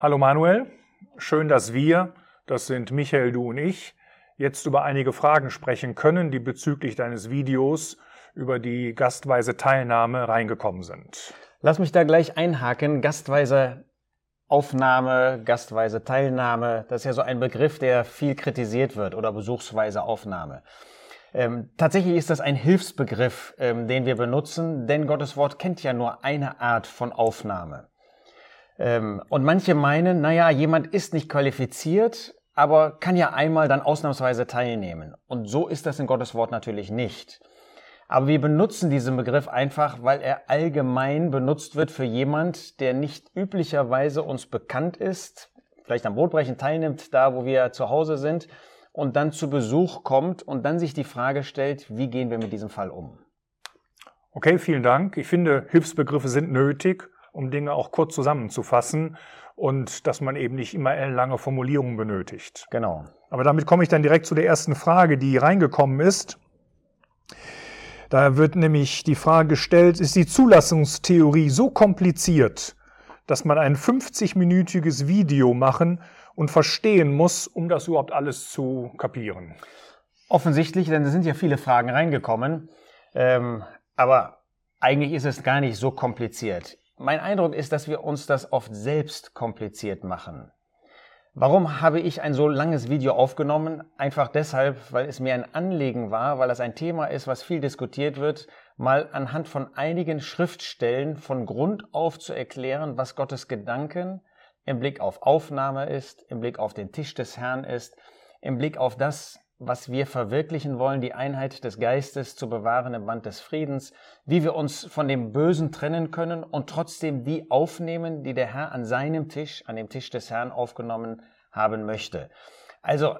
Hallo Manuel, schön, dass wir, das sind Michael, du und ich, jetzt über einige Fragen sprechen können, die bezüglich deines Videos über die gastweise Teilnahme reingekommen sind. Lass mich da gleich einhaken. Gastweise Aufnahme, gastweise Teilnahme, das ist ja so ein Begriff, der viel kritisiert wird oder besuchsweise Aufnahme. Ähm, tatsächlich ist das ein Hilfsbegriff, ähm, den wir benutzen, denn Gottes Wort kennt ja nur eine Art von Aufnahme. Ähm, und manche meinen, naja, jemand ist nicht qualifiziert, aber kann ja einmal dann ausnahmsweise teilnehmen. Und so ist das in Gottes Wort natürlich nicht. Aber wir benutzen diesen Begriff einfach, weil er allgemein benutzt wird für jemand, der nicht üblicherweise uns bekannt ist, vielleicht am Brotbrechen teilnimmt, da wo wir zu Hause sind, und dann zu Besuch kommt und dann sich die Frage stellt, wie gehen wir mit diesem Fall um? Okay, vielen Dank. Ich finde, Hilfsbegriffe sind nötig, um Dinge auch kurz zusammenzufassen und dass man eben nicht immer lange Formulierungen benötigt. Genau. Aber damit komme ich dann direkt zu der ersten Frage, die reingekommen ist. Da wird nämlich die Frage gestellt, ist die Zulassungstheorie so kompliziert, dass man ein 50-minütiges Video machen und verstehen muss, um das überhaupt alles zu kapieren? Offensichtlich, denn es sind ja viele Fragen reingekommen. Ähm, aber eigentlich ist es gar nicht so kompliziert. Mein Eindruck ist, dass wir uns das oft selbst kompliziert machen. Warum habe ich ein so langes Video aufgenommen? Einfach deshalb, weil es mir ein Anliegen war, weil das ein Thema ist, was viel diskutiert wird, mal anhand von einigen Schriftstellen von Grund auf zu erklären, was Gottes Gedanken im Blick auf Aufnahme ist, im Blick auf den Tisch des Herrn ist, im Blick auf das, was wir verwirklichen wollen, die Einheit des Geistes zu bewahren im Band des Friedens, wie wir uns von dem Bösen trennen können und trotzdem die aufnehmen, die der Herr an seinem Tisch, an dem Tisch des Herrn aufgenommen haben möchte. Also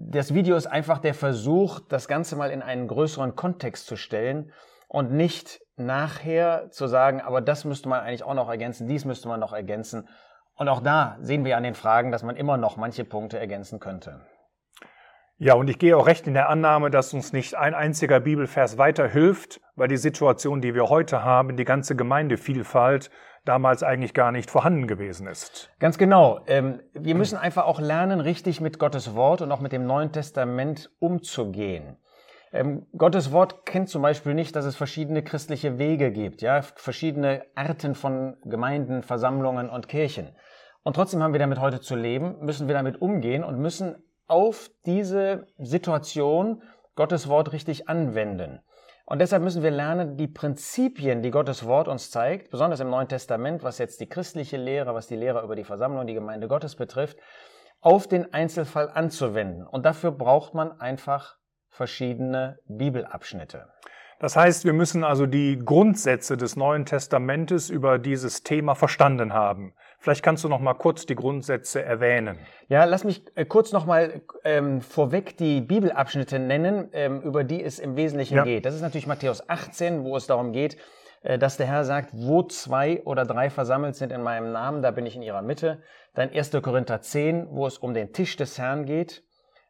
das Video ist einfach der Versuch, das Ganze mal in einen größeren Kontext zu stellen und nicht nachher zu sagen, aber das müsste man eigentlich auch noch ergänzen, dies müsste man noch ergänzen. Und auch da sehen wir an den Fragen, dass man immer noch manche Punkte ergänzen könnte. Ja, und ich gehe auch recht in der Annahme, dass uns nicht ein einziger Bibelvers weiterhilft, weil die Situation, die wir heute haben, die ganze Gemeindevielfalt, damals eigentlich gar nicht vorhanden gewesen ist. Ganz genau. Ähm, wir müssen einfach auch lernen, richtig mit Gottes Wort und auch mit dem Neuen Testament umzugehen. Ähm, Gottes Wort kennt zum Beispiel nicht, dass es verschiedene christliche Wege gibt, ja, verschiedene Arten von Gemeinden, Versammlungen und Kirchen. Und trotzdem haben wir damit heute zu leben, müssen wir damit umgehen und müssen auf diese Situation Gottes Wort richtig anwenden. Und deshalb müssen wir lernen, die Prinzipien, die Gottes Wort uns zeigt, besonders im Neuen Testament, was jetzt die christliche Lehre, was die Lehre über die Versammlung, die Gemeinde Gottes betrifft, auf den Einzelfall anzuwenden. Und dafür braucht man einfach verschiedene Bibelabschnitte. Das heißt, wir müssen also die Grundsätze des Neuen Testamentes über dieses Thema verstanden haben. Vielleicht kannst du noch mal kurz die Grundsätze erwähnen. Ja, lass mich äh, kurz noch mal ähm, vorweg die Bibelabschnitte nennen, ähm, über die es im Wesentlichen ja. geht. Das ist natürlich Matthäus 18, wo es darum geht, äh, dass der Herr sagt, wo zwei oder drei versammelt sind in meinem Namen, da bin ich in ihrer Mitte. Dann 1. Korinther 10, wo es um den Tisch des Herrn geht.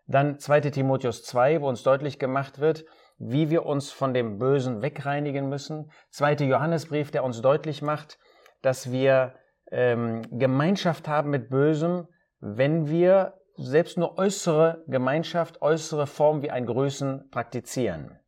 Dann 2. Timotheus 2, wo uns deutlich gemacht wird, wie wir uns von dem Bösen wegreinigen müssen. Zweite Johannesbrief, der uns deutlich macht, dass wir ähm, Gemeinschaft haben mit Bösem, wenn wir selbst nur äußere Gemeinschaft, äußere Form wie ein Größen praktizieren.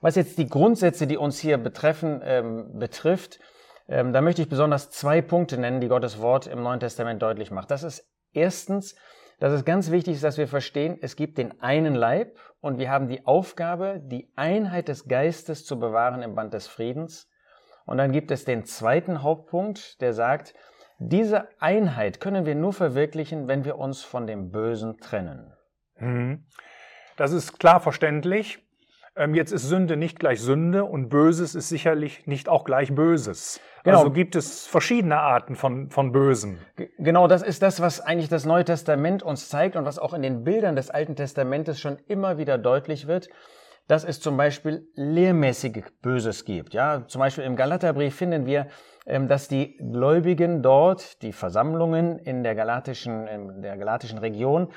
Was jetzt die Grundsätze, die uns hier betreffen, ähm, betrifft, ähm, da möchte ich besonders zwei Punkte nennen, die Gottes Wort im Neuen Testament deutlich macht. Das ist erstens, dass es ganz wichtig ist, dass wir verstehen, es gibt den einen Leib und wir haben die Aufgabe, die Einheit des Geistes zu bewahren im Band des Friedens. Und dann gibt es den zweiten Hauptpunkt, der sagt, diese Einheit können wir nur verwirklichen, wenn wir uns von dem Bösen trennen. Mhm. Das ist klar verständlich. Ähm, jetzt ist Sünde nicht gleich Sünde und Böses ist sicherlich nicht auch gleich Böses. Genau. Also gibt es verschiedene Arten von, von Bösen. Genau, das ist das, was eigentlich das Neue Testament uns zeigt und was auch in den Bildern des Alten Testamentes schon immer wieder deutlich wird, dass es zum Beispiel lehrmäßig Böses gibt. Ja, zum Beispiel im Galaterbrief finden wir, ähm, dass die Gläubigen dort, die Versammlungen in der galatischen, in der galatischen Region,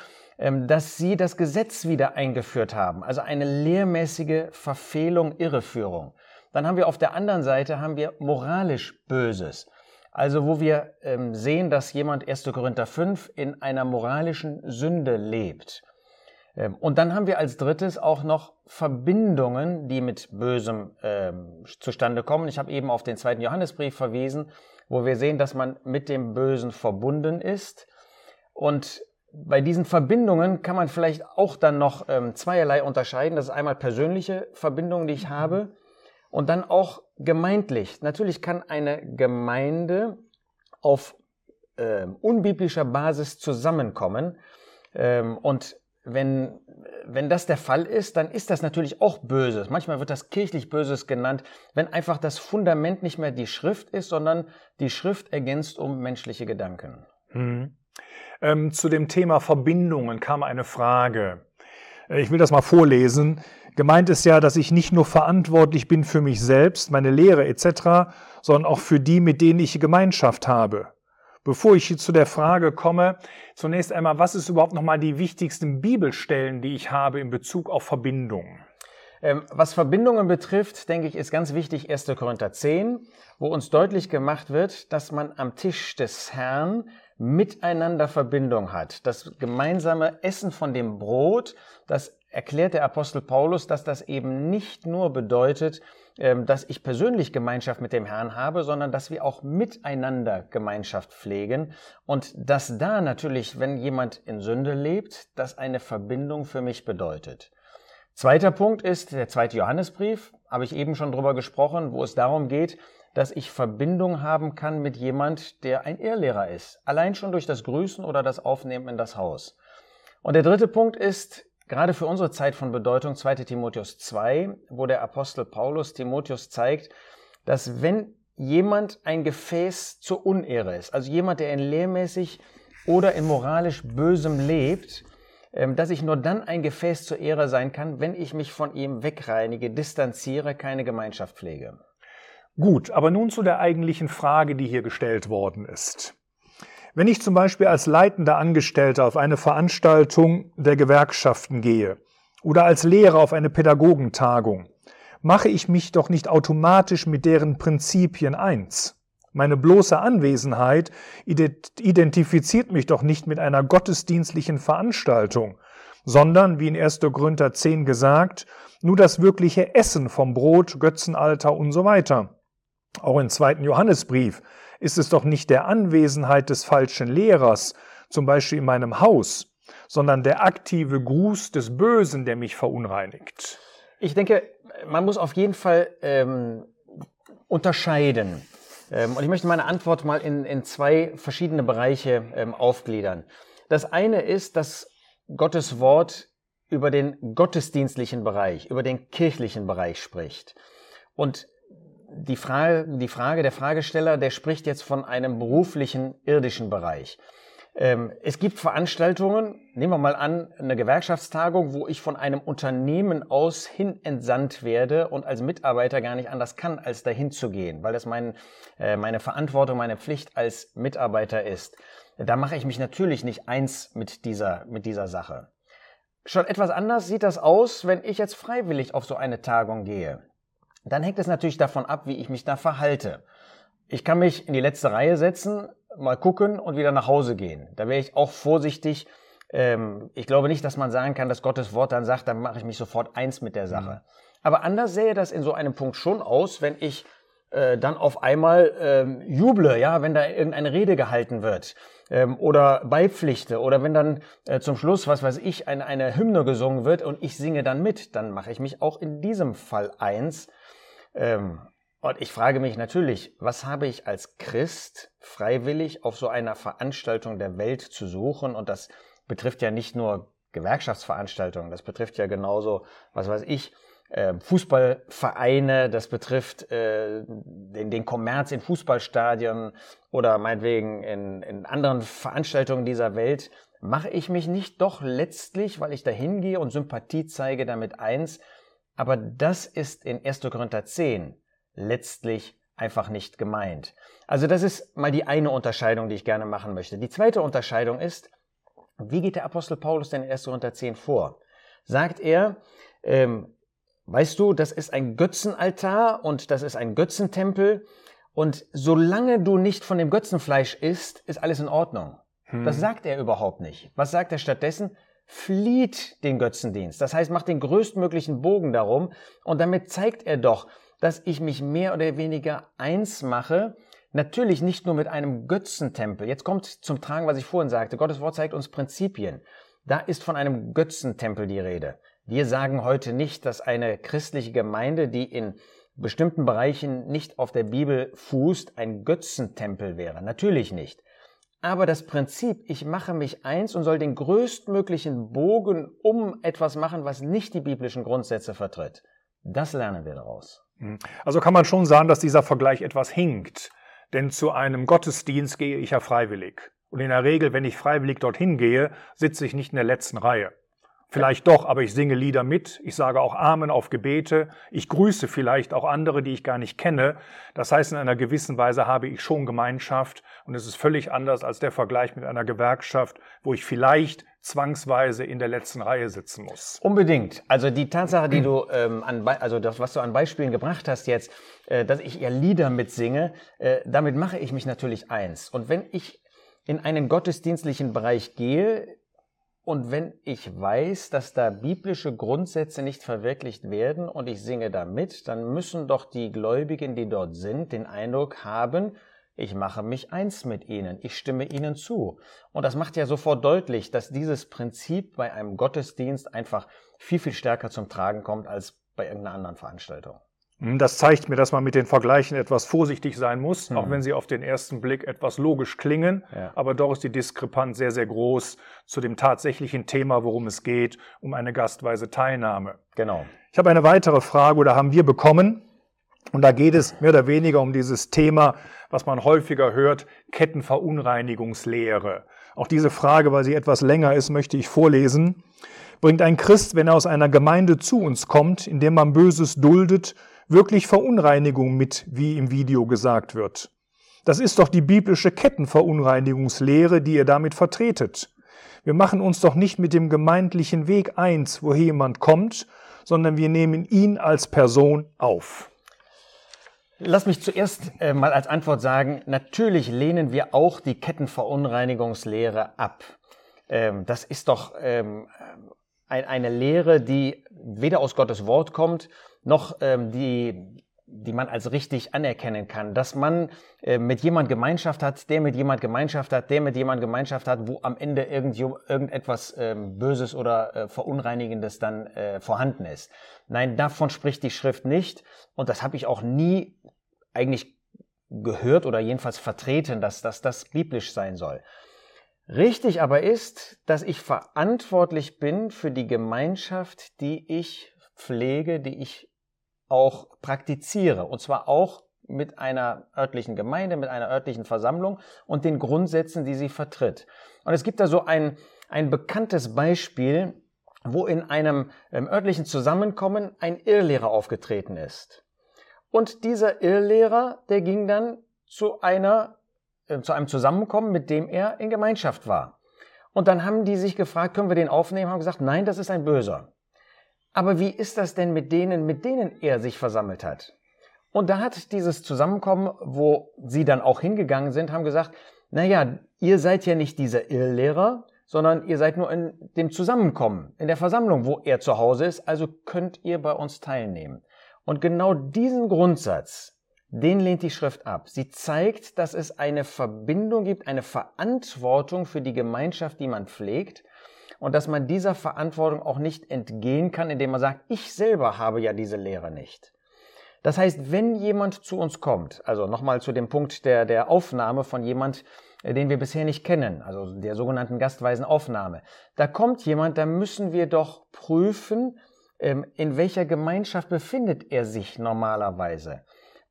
dass sie das Gesetz wieder eingeführt haben. Also eine lehrmäßige Verfehlung, Irreführung. Dann haben wir auf der anderen Seite haben wir moralisch Böses. Also wo wir ähm, sehen, dass jemand 1. Korinther 5 in einer moralischen Sünde lebt. Ähm, und dann haben wir als drittes auch noch Verbindungen, die mit Bösem ähm, zustande kommen. Ich habe eben auf den zweiten Johannesbrief verwiesen, wo wir sehen, dass man mit dem Bösen verbunden ist. Und bei diesen Verbindungen kann man vielleicht auch dann noch ähm, zweierlei unterscheiden. Das ist einmal persönliche Verbindungen, die ich habe, und dann auch gemeindlich. Natürlich kann eine Gemeinde auf äh, unbiblischer Basis zusammenkommen. Ähm, und wenn, wenn das der Fall ist, dann ist das natürlich auch Böses. Manchmal wird das kirchlich Böses genannt, wenn einfach das Fundament nicht mehr die Schrift ist, sondern die Schrift ergänzt um menschliche Gedanken. Hm. Ähm, zu dem Thema Verbindungen kam eine Frage. Äh, ich will das mal vorlesen. Gemeint ist ja, dass ich nicht nur verantwortlich bin für mich selbst, meine Lehre etc., sondern auch für die, mit denen ich Gemeinschaft habe. Bevor ich zu der Frage komme, zunächst einmal, was ist überhaupt nochmal die wichtigsten Bibelstellen, die ich habe in Bezug auf Verbindungen? Ähm, was Verbindungen betrifft, denke ich, ist ganz wichtig 1. Korinther 10, wo uns deutlich gemacht wird, dass man am Tisch des Herrn miteinander Verbindung hat. Das gemeinsame Essen von dem Brot, das erklärt der Apostel Paulus, dass das eben nicht nur bedeutet, ähm, dass ich persönlich Gemeinschaft mit dem Herrn habe, sondern dass wir auch miteinander Gemeinschaft pflegen und dass da natürlich, wenn jemand in Sünde lebt, das eine Verbindung für mich bedeutet. Zweiter Punkt ist der zweite Johannesbrief, habe ich eben schon drüber gesprochen, wo es darum geht, dass ich Verbindung haben kann mit jemand, der ein Irrlehrer ist. Allein schon durch das Grüßen oder das Aufnehmen in das Haus. Und der dritte Punkt ist, gerade für unsere Zeit von Bedeutung 2 Timotheus 2, wo der Apostel Paulus Timotheus zeigt, dass wenn jemand ein Gefäß zur Unehre ist, also jemand, der in lehrmäßig oder in moralisch Bösem lebt, ähm, dass ich nur dann ein Gefäß zur Ehre sein kann, wenn ich mich von ihm wegreinige, distanziere, keine Gemeinschaft pflege. Gut, aber nun zu der eigentlichen Frage, die hier gestellt worden ist. Wenn ich zum Beispiel als leitender Angestellter auf eine Veranstaltung der Gewerkschaften gehe oder als Lehrer auf eine Pädagogentagung, mache ich mich doch nicht automatisch mit deren Prinzipien eins. Meine bloße Anwesenheit identifiziert mich doch nicht mit einer gottesdienstlichen Veranstaltung, sondern, wie in 1. Korinther 10 gesagt, nur das wirkliche Essen vom Brot, Götzenalter und so weiter. Auch im zweiten Johannesbrief ist es doch nicht der Anwesenheit des falschen Lehrers, zum Beispiel in meinem Haus, sondern der aktive Gruß des Bösen, der mich verunreinigt. Ich denke, man muss auf jeden Fall ähm, unterscheiden. Ähm, und ich möchte meine Antwort mal in, in zwei verschiedene Bereiche ähm, aufgliedern. Das eine ist, dass Gottes Wort über den gottesdienstlichen Bereich, über den kirchlichen Bereich spricht. Und die Frage, die Frage, der Fragesteller, der spricht jetzt von einem beruflichen, irdischen Bereich. Ähm, es gibt Veranstaltungen, nehmen wir mal an, eine Gewerkschaftstagung, wo ich von einem Unternehmen aus hin entsandt werde und als Mitarbeiter gar nicht anders kann, als dahin zu gehen, weil das mein, äh, meine Verantwortung, meine Pflicht als Mitarbeiter ist. Da mache ich mich natürlich nicht eins mit dieser, mit dieser Sache. Schon etwas anders sieht das aus, wenn ich jetzt freiwillig auf so eine Tagung gehe dann hängt es natürlich davon ab, wie ich mich da verhalte. Ich kann mich in die letzte Reihe setzen, mal gucken und wieder nach Hause gehen. Da wäre ich auch vorsichtig. Ähm, ich glaube nicht, dass man sagen kann, dass Gottes Wort dann sagt, dann mache ich mich sofort eins mit der Sache. Mhm. Aber anders sähe das in so einem Punkt schon aus, wenn ich äh, dann auf einmal ähm, juble, ja, wenn da irgendeine Rede gehalten wird ähm, oder beipflichte oder wenn dann äh, zum Schluss, was weiß ich, eine, eine Hymne gesungen wird und ich singe dann mit, dann mache ich mich auch in diesem Fall eins ähm, und ich frage mich natürlich, was habe ich als Christ freiwillig auf so einer Veranstaltung der Welt zu suchen? Und das betrifft ja nicht nur Gewerkschaftsveranstaltungen, das betrifft ja genauso, was weiß ich, Fußballvereine, das betrifft äh, den, den Kommerz in Fußballstadien oder meinetwegen in, in anderen Veranstaltungen dieser Welt. Mache ich mich nicht doch letztlich, weil ich da hingehe und Sympathie zeige, damit eins, aber das ist in 1. Korinther 10 letztlich einfach nicht gemeint. Also das ist mal die eine Unterscheidung, die ich gerne machen möchte. Die zweite Unterscheidung ist, wie geht der Apostel Paulus denn in 1. Korinther 10 vor? Sagt er, ähm, weißt du, das ist ein Götzenaltar und das ist ein Götzentempel Und solange du nicht von dem Götzenfleisch isst, ist alles in Ordnung. Hm. Das sagt er überhaupt nicht. Was sagt er stattdessen? Flieht den Götzendienst. Das heißt, macht den größtmöglichen Bogen darum. Und damit zeigt er doch, dass ich mich mehr oder weniger eins mache. Natürlich nicht nur mit einem Götzentempel. Jetzt kommt zum Tragen, was ich vorhin sagte. Gottes Wort zeigt uns Prinzipien. Da ist von einem Götzentempel die Rede. Wir sagen heute nicht, dass eine christliche Gemeinde, die in bestimmten Bereichen nicht auf der Bibel fußt, ein Götzentempel wäre. Natürlich nicht. Aber das Prinzip, ich mache mich eins und soll den größtmöglichen Bogen um etwas machen, was nicht die biblischen Grundsätze vertritt, das lernen wir daraus. Hm. Also kann man schon sagen, dass dieser Vergleich etwas hinkt. Denn zu einem Gottesdienst gehe ich ja freiwillig. Und in der Regel, wenn ich freiwillig dorthin gehe, sitze ich nicht in der letzten Reihe. Vielleicht doch, aber ich singe Lieder mit, ich sage auch Amen auf Gebete, ich grüße vielleicht auch andere, die ich gar nicht kenne. Das heißt, in einer gewissen Weise habe ich schon Gemeinschaft und es ist völlig anders als der Vergleich mit einer Gewerkschaft, wo ich vielleicht zwangsweise in der letzten Reihe sitzen muss. Unbedingt. Also die Tatsache, die du ähm, an, also das, was du an Beispielen gebracht hast jetzt, äh, dass ich eher Lieder mitsinge, äh, damit mache ich mich natürlich eins. Und wenn ich in einen gottesdienstlichen Bereich gehe, und wenn ich weiß, dass da biblische Grundsätze nicht verwirklicht werden und ich singe da mit, dann müssen doch die Gläubigen, die dort sind, den Eindruck haben, ich mache mich eins mit ihnen, ich stimme ihnen zu. Und das macht ja sofort deutlich, dass dieses Prinzip bei einem Gottesdienst einfach viel, viel stärker zum Tragen kommt als bei irgendeiner anderen Veranstaltung. Hm, das zeigt mir, dass man mit den Vergleichen etwas vorsichtig sein muss, mhm. auch wenn sie auf den ersten Blick etwas logisch klingen. Ja. Aber doch ist die Diskrepanz sehr, sehr groß zu dem tatsächlichen Thema, worum es geht, um eine gastweise Teilnahme. Genau. Ich habe eine weitere Frage oder haben wir bekommen. Und da geht es mehr oder weniger um dieses Thema, was man häufiger hört, Kettenverunreinigungslehre. Auch diese Frage, weil sie etwas länger ist, möchte ich vorlesen. Bringt ein Christ, wenn er aus einer Gemeinde zu uns kommt, in der man Böses duldet, wirklich Verunreinigung mit, wie im Video gesagt wird. Das ist doch die biblische Kettenverunreinigungslehre, die ihr damit vertretet. Wir machen uns doch nicht mit dem gemeindlichen Weg eins, woher jemand kommt, sondern wir nehmen ihn als Person auf. Lass mich zuerst äh, mal als Antwort sagen, natürlich lehnen wir auch die Kettenverunreinigungslehre ab. Ähm, das ist doch ähm, ein, eine Lehre, die weder aus Gottes Wort kommt, noch ähm, die, die man als richtig anerkennen kann, dass man äh, mit jemand Gemeinschaft hat, der mit jemand Gemeinschaft hat, der mit jemand Gemeinschaft hat, wo am Ende irgend, irgendetwas ähm, Böses oder äh, Verunreinigendes dann äh, vorhanden ist. Nein, davon spricht die Schrift nicht und das habe ich auch nie eigentlich gehört oder jedenfalls vertreten, dass, dass das biblisch sein soll. Richtig aber ist, dass ich verantwortlich bin für die Gemeinschaft, die ich pflege, die ich auch praktiziere. Und zwar auch mit einer örtlichen Gemeinde, mit einer örtlichen Versammlung und den Grundsätzen, die sie vertritt. Und es gibt da so ein, ein bekanntes Beispiel, wo in einem ähm, örtlichen Zusammenkommen ein Irrlehrer aufgetreten ist. Und dieser Irrlehrer, der ging dann zu einer, äh, zu einem Zusammenkommen, mit dem er in Gemeinschaft war. Und dann haben die sich gefragt, können wir den aufnehmen? Haben gesagt, nein, das ist ein Böser. Aber wie ist das denn mit denen, mit denen er sich versammelt hat? Und da hat dieses Zusammenkommen, wo sie dann auch hingegangen sind, haben gesagt, na ja, ihr seid ja nicht dieser Irrlehrer, sondern ihr seid nur in dem Zusammenkommen, in der Versammlung, wo er zu Hause ist, also könnt ihr bei uns teilnehmen. Und genau diesen Grundsatz, den lehnt die Schrift ab. Sie zeigt, dass es eine Verbindung gibt, eine Verantwortung für die Gemeinschaft, die man pflegt und dass man dieser Verantwortung auch nicht entgehen kann, indem man sagt, ich selber habe ja diese Lehre nicht. Das heißt, wenn jemand zu uns kommt, also nochmal zu dem Punkt der, der Aufnahme von jemand, äh, den wir bisher nicht kennen, also der sogenannten gastweisen Aufnahme, da kommt jemand, da müssen wir doch prüfen, ähm, in welcher Gemeinschaft befindet er sich normalerweise.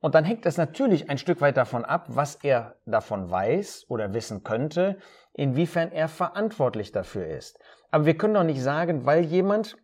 Und dann hängt es natürlich ein Stück weit davon ab, was er davon weiß oder wissen könnte, inwiefern er verantwortlich dafür ist. Aber wir können doch nicht sagen, weil jemand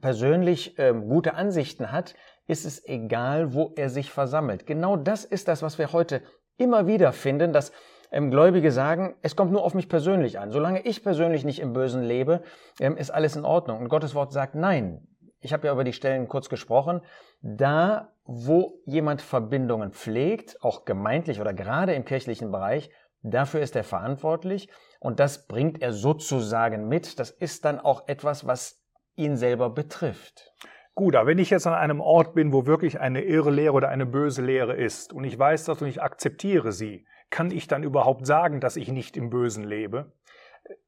persönlich ähm, gute Ansichten hat, ist es egal, wo er sich versammelt. Genau das ist das, was wir heute immer wieder finden, dass ähm, Gläubige sagen, es kommt nur auf mich persönlich an. Solange ich persönlich nicht im Bösen lebe, ähm, ist alles in Ordnung. Und Gottes Wort sagt, nein. Ich habe ja über die Stellen kurz gesprochen. Da wo jemand Verbindungen pflegt, auch gemeintlich oder gerade im kirchlichen Bereich, dafür ist er verantwortlich und das bringt er sozusagen mit. Das ist dann auch etwas, was ihn selber betrifft. Gut, aber wenn ich jetzt an einem Ort bin, wo wirklich eine irre Lehre oder eine böse Lehre ist und ich weiß das und ich akzeptiere sie, kann ich dann überhaupt sagen, dass ich nicht im Bösen lebe?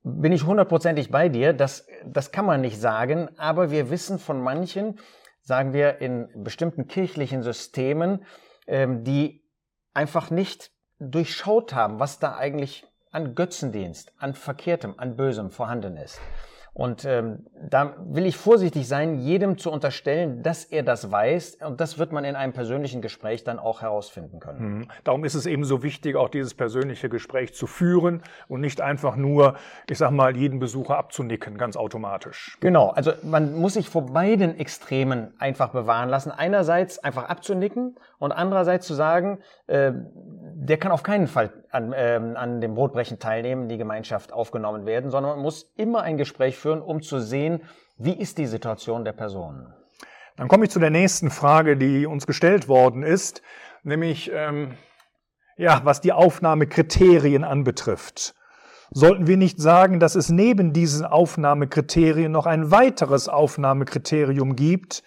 Bin ich hundertprozentig bei dir. Das, das kann man nicht sagen, aber wir wissen von manchen, sagen wir, in bestimmten kirchlichen Systemen, ähm, die einfach nicht durchschaut haben, was da eigentlich an Götzendienst, an Verkehrtem, an Bösem vorhanden ist. Und ähm, da will ich vorsichtig sein, jedem zu unterstellen, dass er das weiß. Und das wird man in einem persönlichen Gespräch dann auch herausfinden können. Mhm. Darum ist es eben so wichtig, auch dieses persönliche Gespräch zu führen und nicht einfach nur, ich sag mal, jeden Besucher abzunicken, ganz automatisch. Genau, also man muss sich vor beiden Extremen einfach bewahren lassen. Einerseits einfach abzunicken und andererseits zu sagen, äh, der kann auf keinen Fall an, äh, an dem Brotbrechen teilnehmen, die Gemeinschaft aufgenommen werden, sondern man muss immer ein Gespräch führen, um zu sehen, wie ist die Situation der Person. Dann komme ich zu der nächsten Frage, die uns gestellt worden ist, nämlich ähm, ja, was die Aufnahmekriterien anbetrifft. Sollten wir nicht sagen, dass es neben diesen Aufnahmekriterien noch ein weiteres Aufnahmekriterium gibt?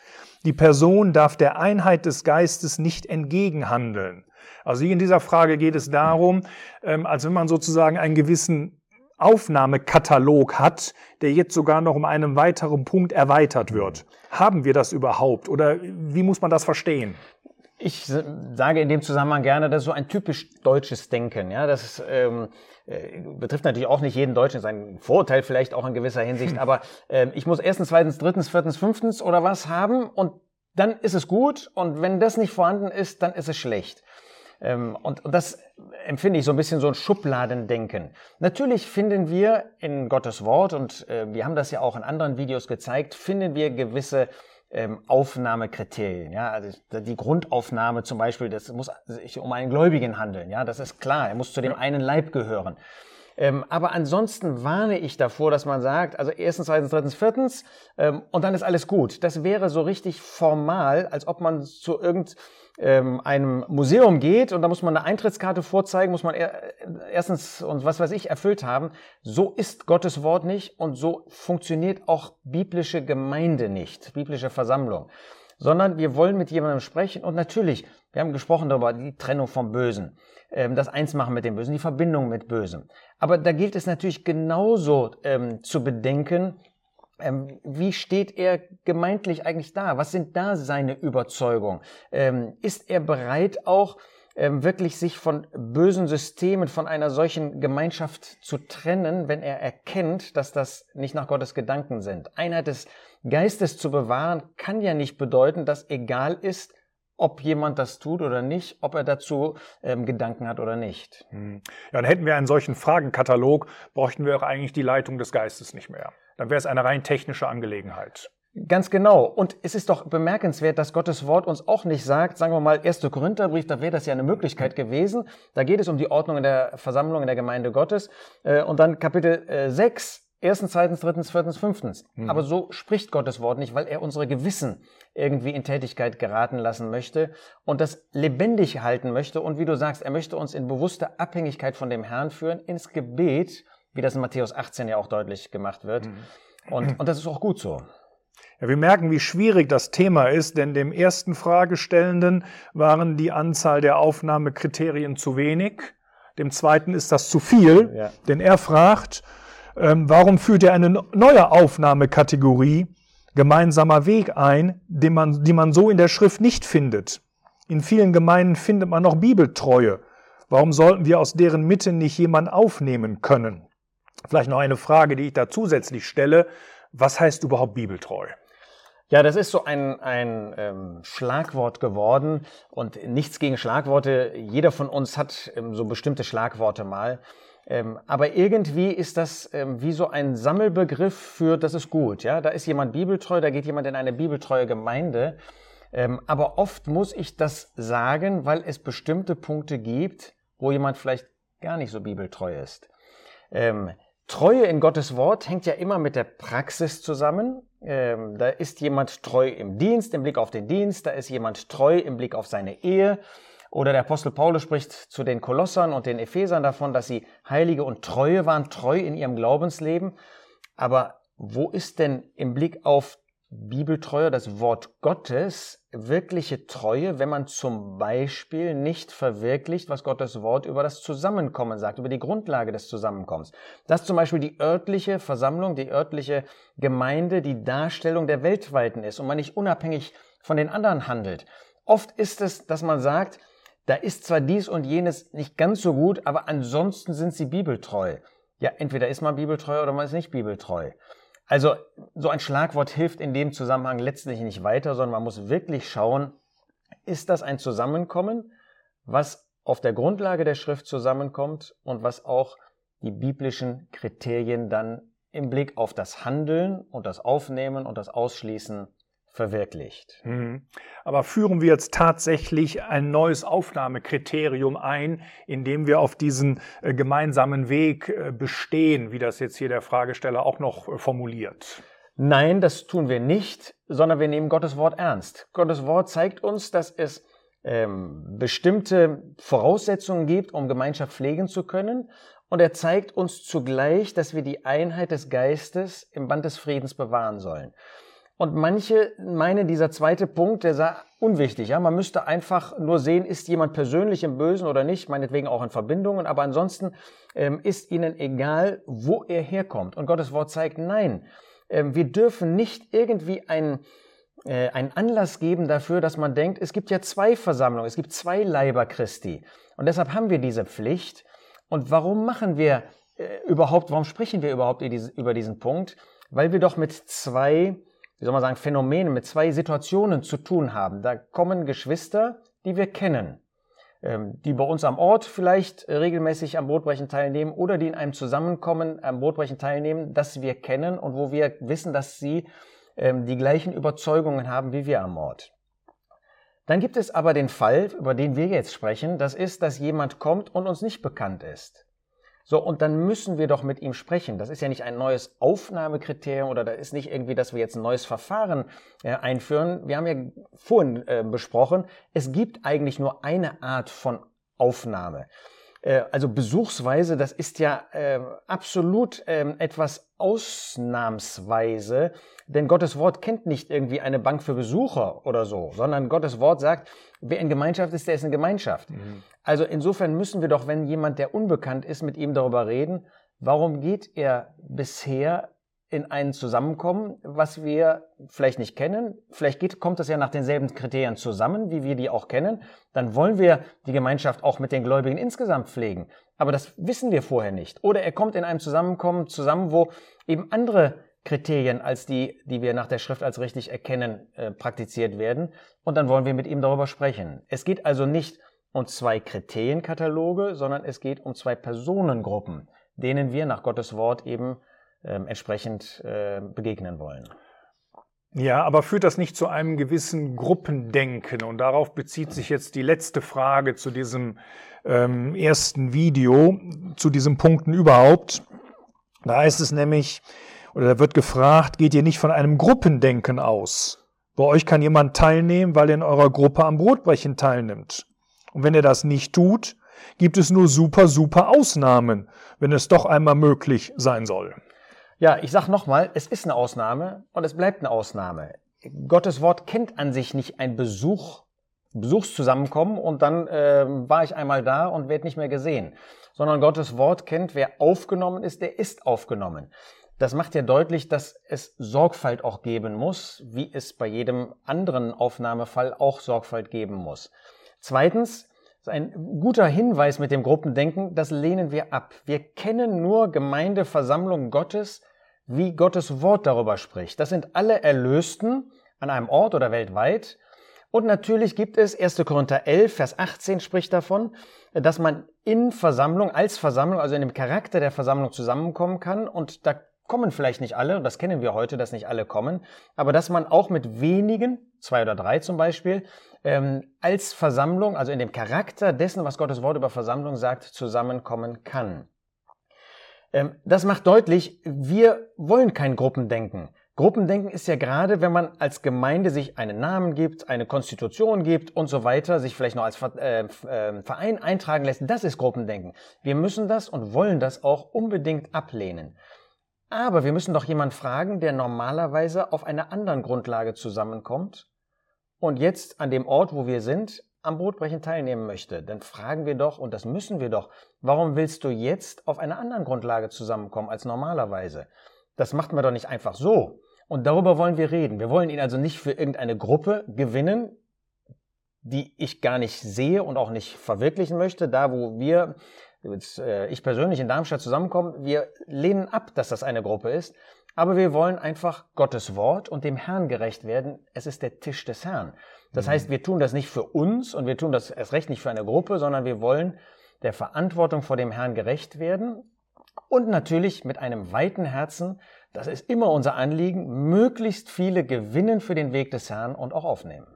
Die Person darf der Einheit des Geistes nicht entgegenhandeln. Also hier in dieser Frage geht es darum, ähm, als wenn man sozusagen einen gewissen Aufnahmekatalog hat, der jetzt sogar noch um einen weiteren Punkt erweitert wird. Haben wir das überhaupt oder wie muss man das verstehen? Ich sage in dem Zusammenhang gerne, das ist so ein typisch deutsches Denken. Ja, das ähm, äh, betrifft natürlich auch nicht jeden Deutschen, ist ein Vorurteil vielleicht auch in gewisser Hinsicht. Hm. Aber äh, ich muss erstens, zweitens, drittens, viertens, fünftens oder was haben und dann ist es gut und wenn das nicht vorhanden ist, dann ist es schlecht. Ähm, und, und das empfinde ich so ein bisschen so ein Schubladendenken. Natürlich finden wir in Gottes Wort, und äh, wir haben das ja auch in anderen Videos gezeigt, finden wir gewisse ähm, Aufnahmekriterien. Ja, also die Grundaufnahme zum Beispiel, das muss sich um einen Gläubigen handeln. Ja, das ist klar. Er muss zu dem einen Leib gehören. Ähm, aber ansonsten warne ich davor, dass man sagt, also erstens, zweitens, drittens, viertens ähm, und dann ist alles gut. Das wäre so richtig formal, als ob man zu irgend ähm, Museum geht und da muss man eine Eintrittskarte vorzeigen, muss man er, erstens und was weiß ich erfüllt haben. So ist Gottes Wort nicht und so funktioniert auch biblische Gemeinde nicht, biblische Versammlung. Sondern wir wollen mit jemandem sprechen und natürlich, wir haben gesprochen darüber, die Trennung vom Bösen, ähm, das Einsmachen mit dem Bösen, die Verbindung mit Bösem. Aber da gilt es natürlich genauso ähm, zu bedenken, ähm, wie steht er gemeintlich eigentlich da? Was sind da seine Überzeugungen? Ähm, ist er bereit auch ähm, wirklich sich von bösen Systemen, von einer solchen Gemeinschaft zu trennen, wenn er erkennt, dass das nicht nach Gottes Gedanken sind? Einheit des Geistes zu bewahren kann ja nicht bedeuten, dass egal ist, ob jemand das tut oder nicht, ob er dazu ähm, Gedanken hat oder nicht. Hm. Ja, dann hätten wir einen solchen Fragenkatalog, bräuchten wir auch eigentlich die Leitung des Geistes nicht mehr dann wäre es eine rein technische Angelegenheit. Ganz genau. Und es ist doch bemerkenswert, dass Gottes Wort uns auch nicht sagt, sagen wir mal, 1. Korintherbrief, da wäre das ja eine Möglichkeit gewesen. Da geht es um die Ordnung in der Versammlung in der Gemeinde Gottes. Äh, und dann Kapitel 6, äh, erstens, zweitens, drittens, viertens, fünftens. Mhm. Aber so spricht Gottes Wort nicht, weil er unsere Gewissen irgendwie in Tätigkeit geraten lassen möchte und das lebendig halten möchte. Und wie du sagst, er möchte uns in bewusste Abhängigkeit von dem Herrn führen, ins Gebet wie das in Matthäus 18 ja auch deutlich gemacht wird. Mhm. Und, und das ist auch gut so. Ja, wir merken, wie schwierig das Thema ist, denn dem ersten Fragestellenden waren die Anzahl der Aufnahmekriterien zu wenig. Dem zweiten ist das zu viel, ja. denn er fragt, ähm, warum führt er eine neue Aufnahmekategorie, gemeinsamer Weg ein, den man, die man so in der Schrift nicht findet. In vielen Gemeinden findet man noch Bibeltreue. Warum sollten wir aus deren Mitte nicht jemand aufnehmen können? Vielleicht noch eine Frage, die ich da zusätzlich stelle. Was heißt überhaupt bibeltreu? Ja, das ist so ein, ein ähm, Schlagwort geworden und nichts gegen Schlagworte. Jeder von uns hat ähm, so bestimmte Schlagworte mal. Ähm, aber irgendwie ist das ähm, wie so ein Sammelbegriff für, das ist gut. Ja, da ist jemand bibeltreu, da geht jemand in eine bibeltreue Gemeinde. Ähm, aber oft muss ich das sagen, weil es bestimmte Punkte gibt, wo jemand vielleicht gar nicht so bibeltreu ist. Ähm, Treue in Gottes Wort hängt ja immer mit der Praxis zusammen. Ähm, da ist jemand treu im Dienst, im Blick auf den Dienst, da ist jemand treu im Blick auf seine Ehe. Oder der Apostel Paulus spricht zu den Kolossern und den Ephesern davon, dass sie Heilige und Treue waren, treu in ihrem Glaubensleben. Aber wo ist denn im Blick auf Bibeltreue, das Wort Gottes, wirkliche Treue, wenn man zum Beispiel nicht verwirklicht, was Gottes Wort über das Zusammenkommen sagt, über die Grundlage des Zusammenkommens. Dass zum Beispiel die örtliche Versammlung, die örtliche Gemeinde die Darstellung der weltweiten ist und man nicht unabhängig von den anderen handelt. Oft ist es, dass man sagt, da ist zwar dies und jenes nicht ganz so gut, aber ansonsten sind sie bibeltreu. Ja, entweder ist man bibeltreu oder man ist nicht bibeltreu. Also so ein Schlagwort hilft in dem Zusammenhang letztlich nicht weiter, sondern man muss wirklich schauen, ist das ein Zusammenkommen, was auf der Grundlage der Schrift zusammenkommt und was auch die biblischen Kriterien dann im Blick auf das Handeln und das Aufnehmen und das Ausschließen verwirklicht. Mhm. Aber führen wir jetzt tatsächlich ein neues Aufnahmekriterium ein, indem wir auf diesen äh, gemeinsamen Weg äh, bestehen, wie das jetzt hier der Fragesteller auch noch äh, formuliert? Nein, das tun wir nicht, sondern wir nehmen Gottes Wort ernst. Gottes Wort zeigt uns, dass es ähm, bestimmte Voraussetzungen gibt, um Gemeinschaft pflegen zu können. Und er zeigt uns zugleich, dass wir die Einheit des Geistes im Band des Friedens bewahren sollen. Und manche meinen, dieser zweite Punkt, der sei unwichtig. Ja? Man müsste einfach nur sehen, ist jemand persönlich im Bösen oder nicht, meinetwegen auch in Verbindungen, aber ansonsten ähm, ist ihnen egal, wo er herkommt. Und Gottes Wort zeigt, nein, ähm, wir dürfen nicht irgendwie ein, äh, einen Anlass geben dafür, dass man denkt, es gibt ja zwei Versammlungen, es gibt zwei Leiber Christi. Und deshalb haben wir diese Pflicht. Und warum machen wir äh, überhaupt, warum sprechen wir überhaupt über diesen Punkt? Weil wir doch mit zwei wie soll man sagen, Phänomene, mit zwei Situationen zu tun haben. Da kommen Geschwister, die wir kennen, ähm, die bei uns am Ort vielleicht regelmäßig am Brotbrechen teilnehmen oder die in einem Zusammenkommen am Brotbrechen teilnehmen, das wir kennen und wo wir wissen, dass sie ähm, die gleichen Überzeugungen haben wie wir am Ort. Dann gibt es aber den Fall, über den wir jetzt sprechen, das ist, dass jemand kommt und uns nicht bekannt ist. So, und dann müssen wir doch mit ihm sprechen. Das ist ja nicht ein neues Aufnahmekriterium oder da ist nicht irgendwie, dass wir jetzt ein neues Verfahren äh, einführen. Wir haben ja vorhin äh, besprochen, es gibt eigentlich nur eine Art von Aufnahme. Äh, also Besuchsweise, das ist ja äh, absolut ähm, etwas ausnahmsweise, denn Gottes Wort kennt nicht irgendwie eine Bank für Besucher oder so, sondern Gottes Wort sagt, wer in Gemeinschaft ist, der ist in Gemeinschaft. Mhm. Also insofern müssen wir doch, wenn jemand, der unbekannt ist, mit ihm darüber reden, warum geht er bisher in ein Zusammenkommen, was wir vielleicht nicht kennen. Vielleicht geht, kommt das ja nach denselben Kriterien zusammen, wie wir die auch kennen. Dann wollen wir die Gemeinschaft auch mit den Gläubigen insgesamt pflegen. Aber das wissen wir vorher nicht. Oder er kommt in einem Zusammenkommen zusammen, wo eben andere Kriterien als die, die wir nach der Schrift als richtig erkennen, äh, praktiziert werden. Und dann wollen wir mit ihm darüber sprechen. Es geht also nicht um zwei Kriterienkataloge, sondern es geht um zwei Personengruppen, denen wir nach Gottes Wort eben entsprechend äh, begegnen wollen. Ja, aber führt das nicht zu einem gewissen Gruppendenken? Und darauf bezieht sich jetzt die letzte Frage zu diesem ähm, ersten Video, zu diesen Punkten überhaupt. Da heißt es nämlich, oder da wird gefragt, geht ihr nicht von einem Gruppendenken aus? Bei euch kann jemand teilnehmen, weil er in eurer Gruppe am Brotbrechen teilnimmt. Und wenn er das nicht tut, gibt es nur super, super Ausnahmen, wenn es doch einmal möglich sein soll. Ja, ich sag nochmal, es ist eine Ausnahme und es bleibt eine Ausnahme. Gottes Wort kennt an sich nicht ein Besuch, Besuchszusammenkommen und dann äh, war ich einmal da und werde nicht mehr gesehen, sondern Gottes Wort kennt, wer aufgenommen ist, der ist aufgenommen. Das macht ja deutlich, dass es Sorgfalt auch geben muss, wie es bei jedem anderen Aufnahmefall auch Sorgfalt geben muss. Zweitens, ein guter Hinweis mit dem Gruppendenken, das lehnen wir ab. Wir kennen nur Gemeindeversammlung Gottes, wie Gottes Wort darüber spricht. Das sind alle Erlösten an einem Ort oder weltweit. Und natürlich gibt es 1. Korinther 11, Vers 18 spricht davon, dass man in Versammlung, als Versammlung, also in dem Charakter der Versammlung zusammenkommen kann. Und da kommen vielleicht nicht alle, und das kennen wir heute, dass nicht alle kommen, aber dass man auch mit wenigen, zwei oder drei zum Beispiel, ähm, als Versammlung, also in dem Charakter dessen, was Gottes Wort über Versammlung sagt, zusammenkommen kann. Ähm, das macht deutlich, wir wollen kein Gruppendenken. Gruppendenken ist ja gerade, wenn man als Gemeinde sich einen Namen gibt, eine Konstitution gibt und so weiter, sich vielleicht noch als äh, äh, Verein eintragen lässt. Das ist Gruppendenken. Wir müssen das und wollen das auch unbedingt ablehnen. Aber wir müssen doch jemanden fragen, der normalerweise auf einer anderen Grundlage zusammenkommt und jetzt an dem Ort, wo wir sind, am Brotbrechen teilnehmen möchte. Dann fragen wir doch, und das müssen wir doch, warum willst du jetzt auf einer anderen Grundlage zusammenkommen als normalerweise? Das macht man doch nicht einfach so. Und darüber wollen wir reden. Wir wollen ihn also nicht für irgendeine Gruppe gewinnen, die ich gar nicht sehe und auch nicht verwirklichen möchte. Da, wo wir, jetzt, äh, ich persönlich in Darmstadt zusammenkommen, wir lehnen ab, dass das eine Gruppe ist. Aber wir wollen einfach Gottes Wort und dem Herrn gerecht werden. Es ist der Tisch des Herrn. Das mhm. heißt, wir tun das nicht für uns und wir tun das erst recht nicht für eine Gruppe, sondern wir wollen der Verantwortung vor dem Herrn gerecht werden und natürlich mit einem weiten Herzen das ist immer unser Anliegen, möglichst viele gewinnen für den Weg des Herrn und auch aufnehmen.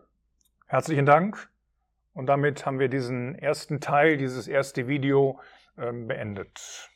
Herzlichen Dank. Und damit haben wir diesen ersten Teil, dieses erste Video ähm, beendet.